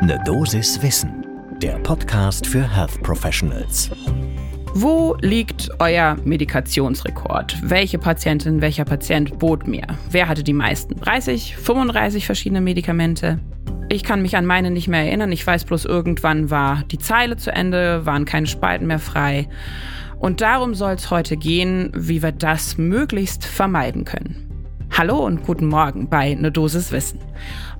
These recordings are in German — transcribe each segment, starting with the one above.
Ne Dosis Wissen, der Podcast für Health Professionals. Wo liegt euer Medikationsrekord? Welche Patientin, welcher Patient bot mir? Wer hatte die meisten? 30, 35 verschiedene Medikamente? Ich kann mich an meine nicht mehr erinnern. Ich weiß bloß, irgendwann war die Zeile zu Ende, waren keine Spalten mehr frei. Und darum soll es heute gehen, wie wir das möglichst vermeiden können. Hallo und guten Morgen bei Ne Dosis Wissen.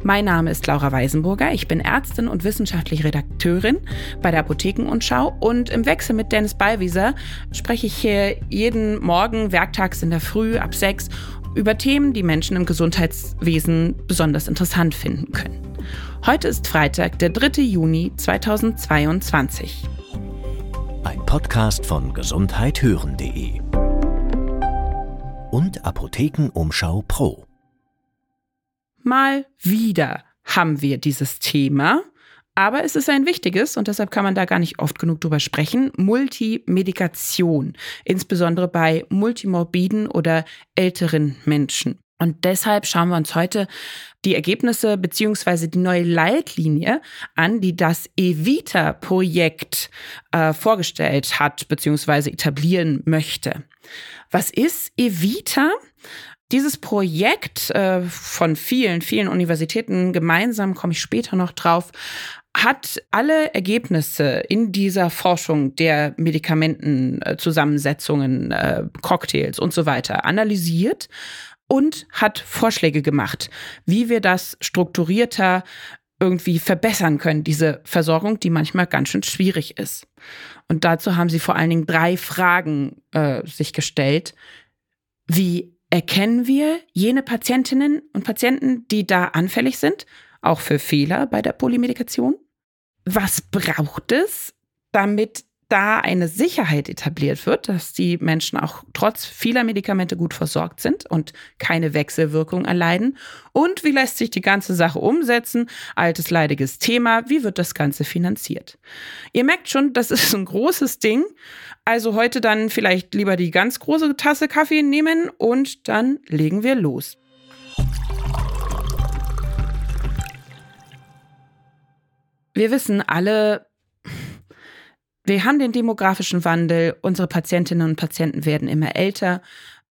Mein Name ist Laura Weisenburger. Ich bin Ärztin und wissenschaftliche Redakteurin bei der Apothekenumschau und im Wechsel mit Dennis Ballwieser spreche ich hier jeden Morgen werktags in der Früh ab sechs über Themen, die Menschen im Gesundheitswesen besonders interessant finden können. Heute ist Freitag, der 3. Juni 2022. Ein Podcast von gesundheithören.de und Apothekenumschau Pro. Mal wieder haben wir dieses Thema, aber es ist ein wichtiges und deshalb kann man da gar nicht oft genug drüber sprechen. Multimedikation, insbesondere bei multimorbiden oder älteren Menschen. Und deshalb schauen wir uns heute die Ergebnisse beziehungsweise die neue Leitlinie an, die das Evita-Projekt äh, vorgestellt hat beziehungsweise etablieren möchte. Was ist Evita? Dieses Projekt äh, von vielen, vielen Universitäten gemeinsam, komme ich später noch drauf, hat alle Ergebnisse in dieser Forschung der Medikamentenzusammensetzungen, äh, Cocktails und so weiter analysiert und hat Vorschläge gemacht, wie wir das strukturierter irgendwie verbessern können, diese Versorgung, die manchmal ganz schön schwierig ist. Und dazu haben sie vor allen Dingen drei Fragen äh, sich gestellt. Wie erkennen wir jene Patientinnen und Patienten, die da anfällig sind, auch für Fehler bei der Polymedikation? Was braucht es, damit da eine Sicherheit etabliert wird, dass die Menschen auch trotz vieler Medikamente gut versorgt sind und keine Wechselwirkung erleiden? Und wie lässt sich die ganze Sache umsetzen? Altes leidiges Thema. Wie wird das Ganze finanziert? Ihr merkt schon, das ist ein großes Ding. Also heute dann vielleicht lieber die ganz große Tasse Kaffee nehmen und dann legen wir los. Wir wissen alle, wir haben den demografischen Wandel, unsere Patientinnen und Patienten werden immer älter.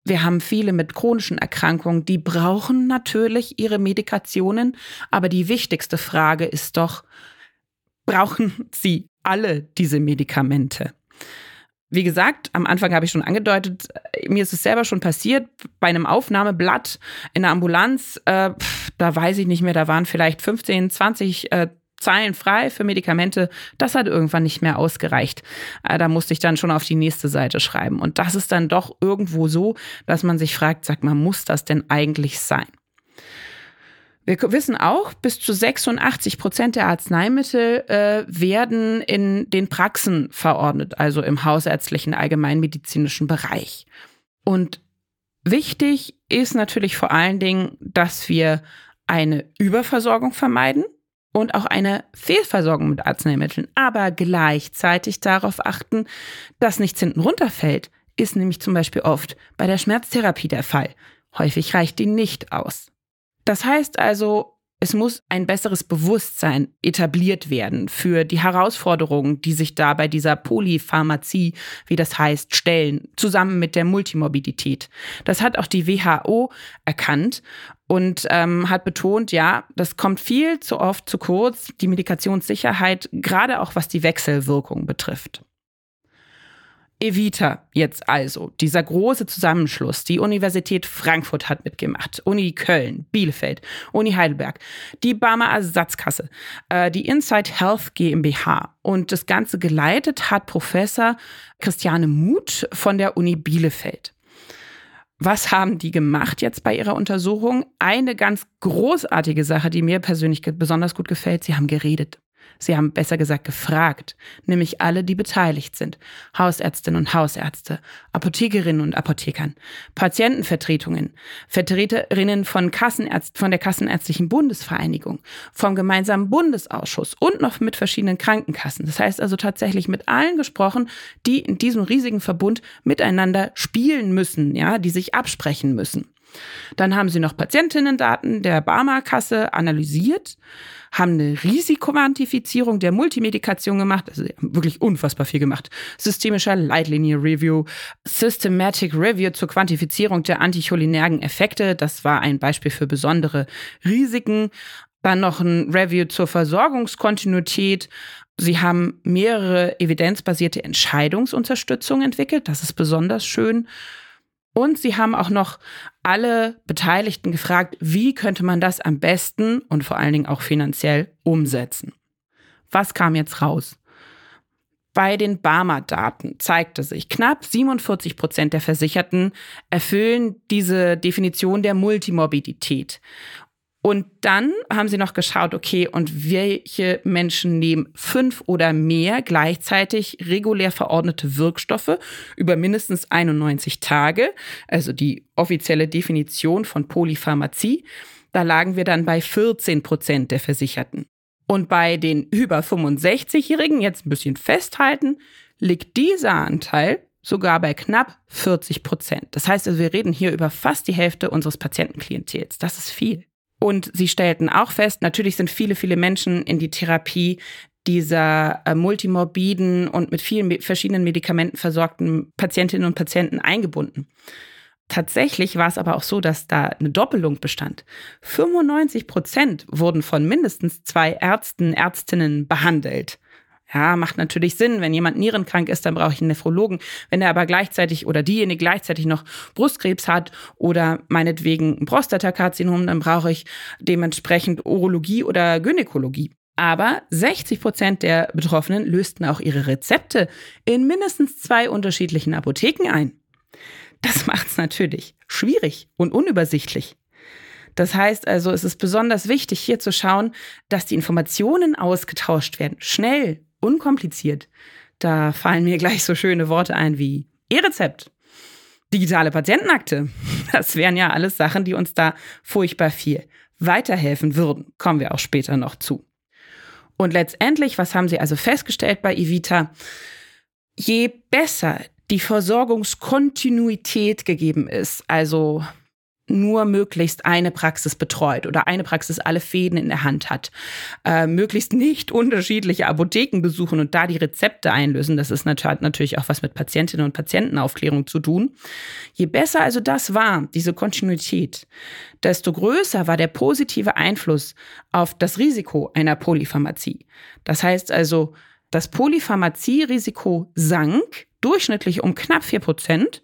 Wir haben viele mit chronischen Erkrankungen, die brauchen natürlich ihre Medikationen, aber die wichtigste Frage ist doch, brauchen sie alle diese Medikamente? Wie gesagt, am Anfang habe ich schon angedeutet, mir ist es selber schon passiert, bei einem Aufnahmeblatt in der Ambulanz, äh, da weiß ich nicht mehr, da waren vielleicht 15, 20 äh, Zeilen frei für Medikamente, das hat irgendwann nicht mehr ausgereicht. Äh, da musste ich dann schon auf die nächste Seite schreiben. Und das ist dann doch irgendwo so, dass man sich fragt, sag mal, muss das denn eigentlich sein? Wir wissen auch, bis zu 86 Prozent der Arzneimittel äh, werden in den Praxen verordnet, also im hausärztlichen allgemeinmedizinischen Bereich. Und wichtig ist natürlich vor allen Dingen, dass wir eine Überversorgung vermeiden und auch eine Fehlversorgung mit Arzneimitteln, aber gleichzeitig darauf achten, dass nichts hinten runterfällt, ist nämlich zum Beispiel oft bei der Schmerztherapie der Fall. Häufig reicht die nicht aus. Das heißt also, es muss ein besseres Bewusstsein etabliert werden für die Herausforderungen, die sich da bei dieser Polypharmazie, wie das heißt, stellen, zusammen mit der Multimorbidität. Das hat auch die WHO erkannt und ähm, hat betont, ja, das kommt viel zu oft zu kurz, die Medikationssicherheit, gerade auch was die Wechselwirkung betrifft. Evita jetzt also, dieser große Zusammenschluss. Die Universität Frankfurt hat mitgemacht, Uni Köln, Bielefeld, Uni Heidelberg, die Barmer Ersatzkasse, äh, die Insight Health GmbH. Und das Ganze geleitet hat Professor Christiane Muth von der Uni Bielefeld. Was haben die gemacht jetzt bei ihrer Untersuchung? Eine ganz großartige Sache, die mir persönlich besonders gut gefällt, sie haben geredet. Sie haben besser gesagt gefragt, nämlich alle, die beteiligt sind. Hausärztinnen und Hausärzte, Apothekerinnen und Apothekern, Patientenvertretungen, Vertreterinnen von Kassenärzt, von der Kassenärztlichen Bundesvereinigung, vom gemeinsamen Bundesausschuss und noch mit verschiedenen Krankenkassen. Das heißt also tatsächlich mit allen gesprochen, die in diesem riesigen Verbund miteinander spielen müssen, ja, die sich absprechen müssen. Dann haben sie noch Patientinnendaten der Barmer-Kasse analysiert, haben eine Risikoquantifizierung der Multimedikation gemacht, also wirklich unfassbar viel gemacht. Systemischer Leitlinie-Review, Systematic Review zur Quantifizierung der anticholinergen Effekte, das war ein Beispiel für besondere Risiken. Dann noch ein Review zur Versorgungskontinuität. Sie haben mehrere evidenzbasierte Entscheidungsunterstützung entwickelt. Das ist besonders schön. Und sie haben auch noch alle Beteiligten gefragt, wie könnte man das am besten und vor allen Dingen auch finanziell umsetzen. Was kam jetzt raus? Bei den Barmer-Daten zeigte sich, knapp 47 Prozent der Versicherten erfüllen diese Definition der Multimorbidität. Und dann haben sie noch geschaut, okay, und welche Menschen nehmen fünf oder mehr gleichzeitig regulär verordnete Wirkstoffe über mindestens 91 Tage, also die offizielle Definition von Polypharmazie. Da lagen wir dann bei 14 Prozent der Versicherten. Und bei den über 65-Jährigen, jetzt ein bisschen festhalten, liegt dieser Anteil sogar bei knapp 40 Prozent. Das heißt also, wir reden hier über fast die Hälfte unseres Patientenklientels. Das ist viel. Und sie stellten auch fest, natürlich sind viele, viele Menschen in die Therapie dieser äh, multimorbiden und mit vielen verschiedenen Medikamenten versorgten Patientinnen und Patienten eingebunden. Tatsächlich war es aber auch so, dass da eine Doppelung bestand. 95 Prozent wurden von mindestens zwei Ärzten, Ärztinnen behandelt. Ja, macht natürlich Sinn. Wenn jemand nierenkrank ist, dann brauche ich einen Nephrologen. Wenn er aber gleichzeitig oder diejenige gleichzeitig noch Brustkrebs hat oder meinetwegen ein Prostatakarzinom, dann brauche ich dementsprechend Urologie oder Gynäkologie. Aber 60 Prozent der Betroffenen lösten auch ihre Rezepte in mindestens zwei unterschiedlichen Apotheken ein. Das macht es natürlich schwierig und unübersichtlich. Das heißt also, es ist besonders wichtig, hier zu schauen, dass die Informationen ausgetauscht werden, schnell unkompliziert. Da fallen mir gleich so schöne Worte ein wie E-Rezept, digitale Patientenakte. Das wären ja alles Sachen, die uns da furchtbar viel weiterhelfen würden. Kommen wir auch später noch zu. Und letztendlich, was haben Sie also festgestellt bei Evita? Je besser die Versorgungskontinuität gegeben ist, also nur möglichst eine Praxis betreut oder eine Praxis alle Fäden in der Hand hat. Äh, möglichst nicht unterschiedliche Apotheken besuchen und da die Rezepte einlösen. Das ist natürlich auch was mit Patientinnen und Patientenaufklärung zu tun. Je besser also das war, diese Kontinuität, desto größer war der positive Einfluss auf das Risiko einer Polypharmazie. Das heißt also, das Polypharmazie-Risiko sank durchschnittlich um knapp vier Prozent,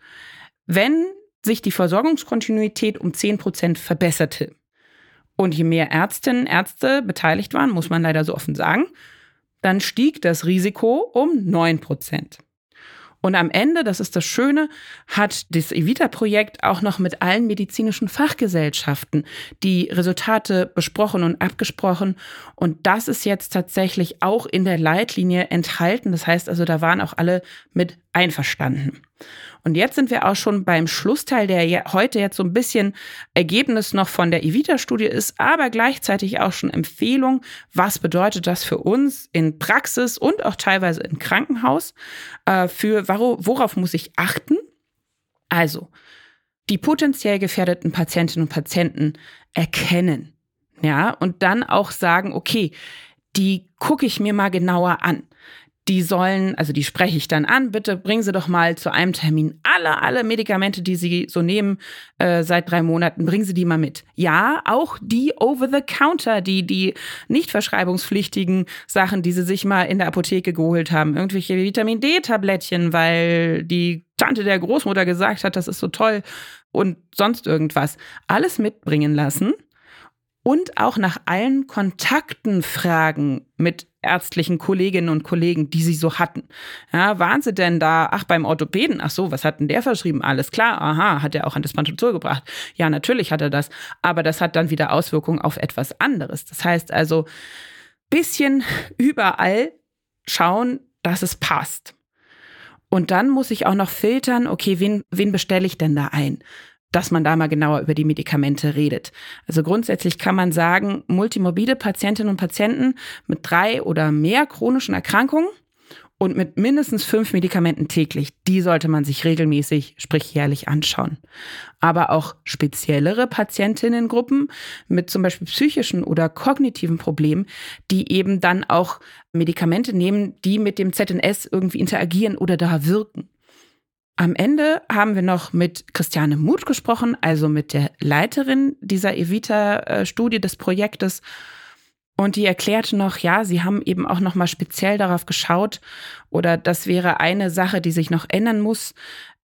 wenn sich die Versorgungskontinuität um 10 Prozent verbesserte. Und je mehr Ärztinnen und Ärzte beteiligt waren, muss man leider so offen sagen, dann stieg das Risiko um 9 Prozent. Und am Ende, das ist das Schöne, hat das Evita-Projekt auch noch mit allen medizinischen Fachgesellschaften die Resultate besprochen und abgesprochen. Und das ist jetzt tatsächlich auch in der Leitlinie enthalten. Das heißt also, da waren auch alle mit einverstanden. Und jetzt sind wir auch schon beim Schlussteil, der heute jetzt so ein bisschen Ergebnis noch von der Evita-Studie ist, aber gleichzeitig auch schon Empfehlung, was bedeutet das für uns in Praxis und auch teilweise im Krankenhaus, äh, für worauf muss ich achten? Also, die potenziell gefährdeten Patientinnen und Patienten erkennen. Ja, und dann auch sagen, okay, die gucke ich mir mal genauer an die sollen, also die spreche ich dann an, bitte bringen Sie doch mal zu einem Termin alle, alle Medikamente, die Sie so nehmen äh, seit drei Monaten, bringen Sie die mal mit. Ja, auch die Over-the-Counter, die, die nicht verschreibungspflichtigen Sachen, die Sie sich mal in der Apotheke geholt haben, irgendwelche Vitamin D-Tablettchen, weil die Tante der Großmutter gesagt hat, das ist so toll und sonst irgendwas. Alles mitbringen lassen und auch nach allen Kontakten fragen mit ärztlichen Kolleginnen und Kollegen, die sie so hatten. Ja, waren sie denn da, ach, beim Orthopäden, ach so, was hat denn der verschrieben? Alles klar, aha, hat er auch an das Pantozol gebracht. Ja, natürlich hat er das, aber das hat dann wieder Auswirkungen auf etwas anderes. Das heißt also, bisschen überall schauen, dass es passt. Und dann muss ich auch noch filtern, okay, wen, wen bestelle ich denn da ein? Dass man da mal genauer über die Medikamente redet. Also grundsätzlich kann man sagen, multimorbide Patientinnen und Patienten mit drei oder mehr chronischen Erkrankungen und mit mindestens fünf Medikamenten täglich. Die sollte man sich regelmäßig, sprich jährlich anschauen. Aber auch speziellere Patientinnengruppen mit zum Beispiel psychischen oder kognitiven Problemen, die eben dann auch Medikamente nehmen, die mit dem ZNS irgendwie interagieren oder da wirken. Am Ende haben wir noch mit Christiane Muth gesprochen, also mit der Leiterin dieser Evita-Studie des Projektes. Und die erklärte noch, ja, sie haben eben auch noch mal speziell darauf geschaut oder das wäre eine Sache, die sich noch ändern muss.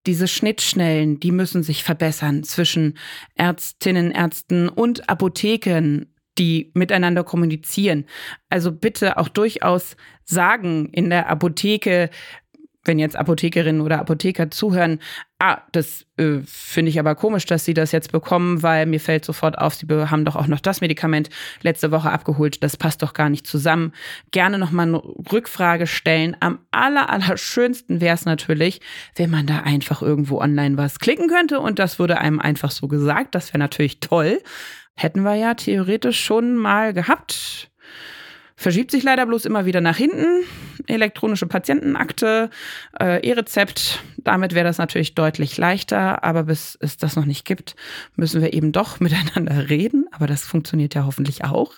Diese Schnittstellen, die müssen sich verbessern zwischen Ärztinnen, Ärzten und Apotheken, die miteinander kommunizieren. Also bitte auch durchaus sagen in der Apotheke, wenn jetzt Apothekerinnen oder Apotheker zuhören, ah, das äh, finde ich aber komisch, dass sie das jetzt bekommen, weil mir fällt sofort auf, sie haben doch auch noch das Medikament letzte Woche abgeholt, das passt doch gar nicht zusammen. Gerne nochmal eine Rückfrage stellen. Am aller, aller schönsten wäre es natürlich, wenn man da einfach irgendwo online was klicken könnte und das würde einem einfach so gesagt. Das wäre natürlich toll. Hätten wir ja theoretisch schon mal gehabt. Verschiebt sich leider bloß immer wieder nach hinten. Elektronische Patientenakte, äh, E-Rezept. Damit wäre das natürlich deutlich leichter. Aber bis es das noch nicht gibt, müssen wir eben doch miteinander reden. Aber das funktioniert ja hoffentlich auch.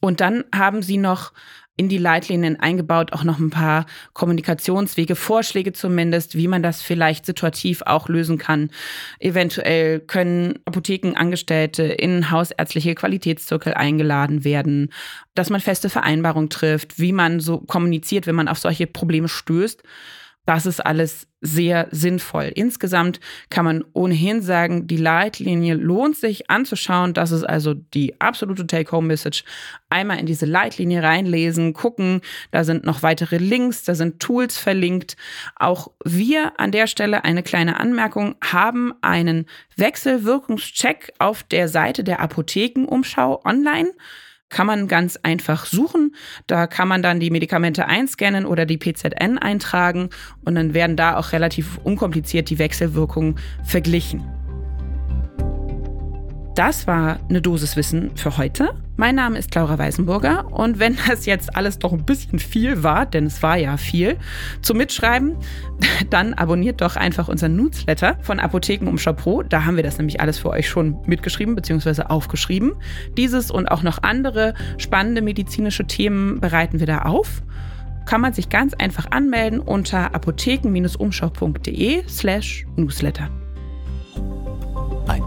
Und dann haben sie noch in die Leitlinien eingebaut, auch noch ein paar Kommunikationswege, Vorschläge zumindest, wie man das vielleicht situativ auch lösen kann. Eventuell können Apothekenangestellte in hausärztliche Qualitätszirkel eingeladen werden, dass man feste Vereinbarungen trifft, wie man so kommuniziert, wenn man auf solche Probleme stößt. Das ist alles sehr sinnvoll. Insgesamt kann man ohnehin sagen, die Leitlinie lohnt sich anzuschauen. Das ist also die absolute Take-Home-Message. Einmal in diese Leitlinie reinlesen, gucken. Da sind noch weitere Links, da sind Tools verlinkt. Auch wir an der Stelle eine kleine Anmerkung haben einen Wechselwirkungscheck auf der Seite der Apothekenumschau online kann man ganz einfach suchen. Da kann man dann die Medikamente einscannen oder die PZN eintragen und dann werden da auch relativ unkompliziert die Wechselwirkungen verglichen. Das war eine Dosis Wissen für heute. Mein Name ist Laura Weisenburger und wenn das jetzt alles doch ein bisschen viel war, denn es war ja viel, zum Mitschreiben, dann abonniert doch einfach unseren Newsletter von Apothekenumschau Pro. Da haben wir das nämlich alles für euch schon mitgeschrieben bzw. aufgeschrieben. Dieses und auch noch andere spannende medizinische Themen bereiten wir da auf kann man sich ganz einfach anmelden unter apotheken-umschau.de slash newsletter.